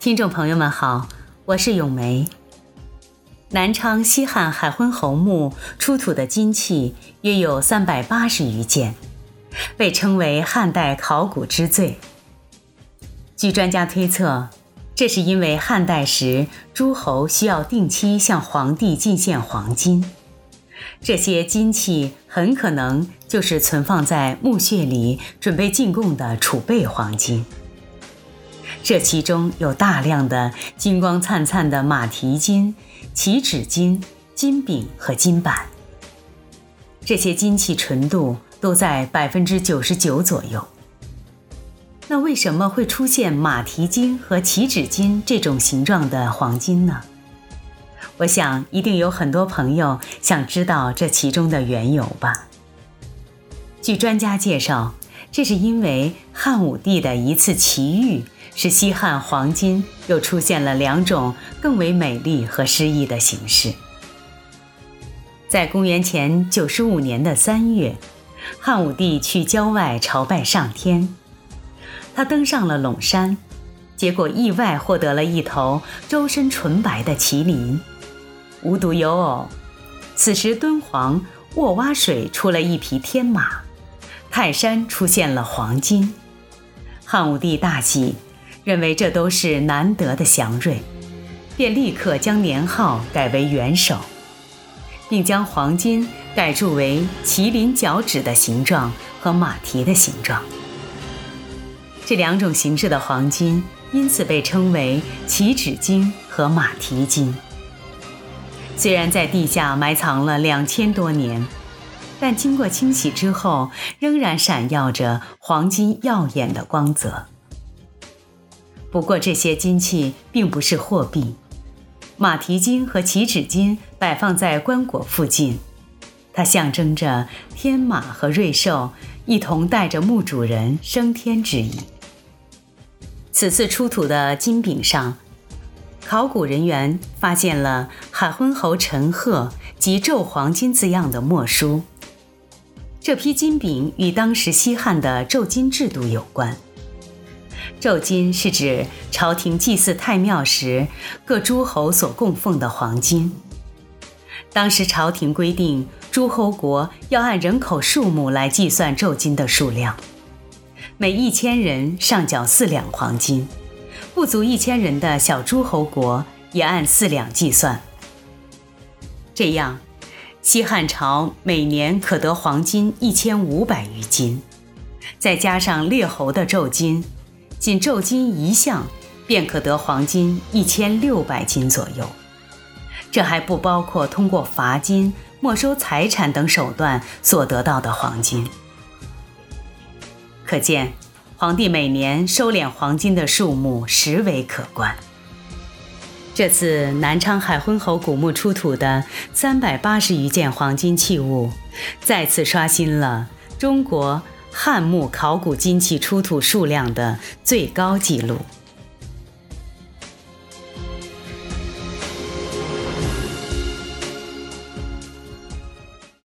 听众朋友们好，我是咏梅。南昌西汉海昏侯墓出土的金器约有三百八十余件，被称为汉代考古之最。据专家推测，这是因为汉代时诸侯需要定期向皇帝进献黄金，这些金器很可能就是存放在墓穴里准备进贡的储备黄金。这其中有大量的金光灿灿的马蹄金、起止金、金饼和金板，这些金器纯度都在百分之九十九左右。那为什么会出现马蹄金和起止金这种形状的黄金呢？我想一定有很多朋友想知道这其中的缘由吧。据专家介绍，这是因为汉武帝的一次奇遇。使西汉黄金又出现了两种更为美丽和诗意的形式。在公元前九十五年的三月，汉武帝去郊外朝拜上天，他登上了陇山，结果意外获得了一头周身纯白的麒麟。无独有偶，此时敦煌沃洼水出了一匹天马，泰山出现了黄金，汉武帝大喜。认为这都是难得的祥瑞，便立刻将年号改为元首，并将黄金改铸为麒麟脚趾的形状和马蹄的形状。这两种形式的黄金因此被称为起止金和马蹄金。虽然在地下埋藏了两千多年，但经过清洗之后，仍然闪耀着黄金耀眼的光泽。不过这些金器并不是货币，马蹄金和起止金摆放在棺椁附近，它象征着天马和瑞兽一同带着墓主人升天之意。此次出土的金饼上，考古人员发现了海昏侯陈赫及纣黄金字样的墨书。这批金饼与当时西汉的胄金制度有关。胄金是指朝廷祭祀太庙时各诸侯所供奉的黄金。当时朝廷规定，诸侯国要按人口数目来计算胄金的数量，每一千人上缴四两黄金，不足一千人的小诸侯国也按四两计算。这样，西汉朝每年可得黄金一千五百余斤，再加上列侯的胄金。仅胄金一项，便可得黄金一千六百斤左右，这还不包括通过罚金、没收财产等手段所得到的黄金。可见，皇帝每年收敛黄金的数目实为可观。这次南昌海昏侯古墓出土的三百八十余件黄金器物，再次刷新了中国。汉墓考古金器出土数量的最高纪录。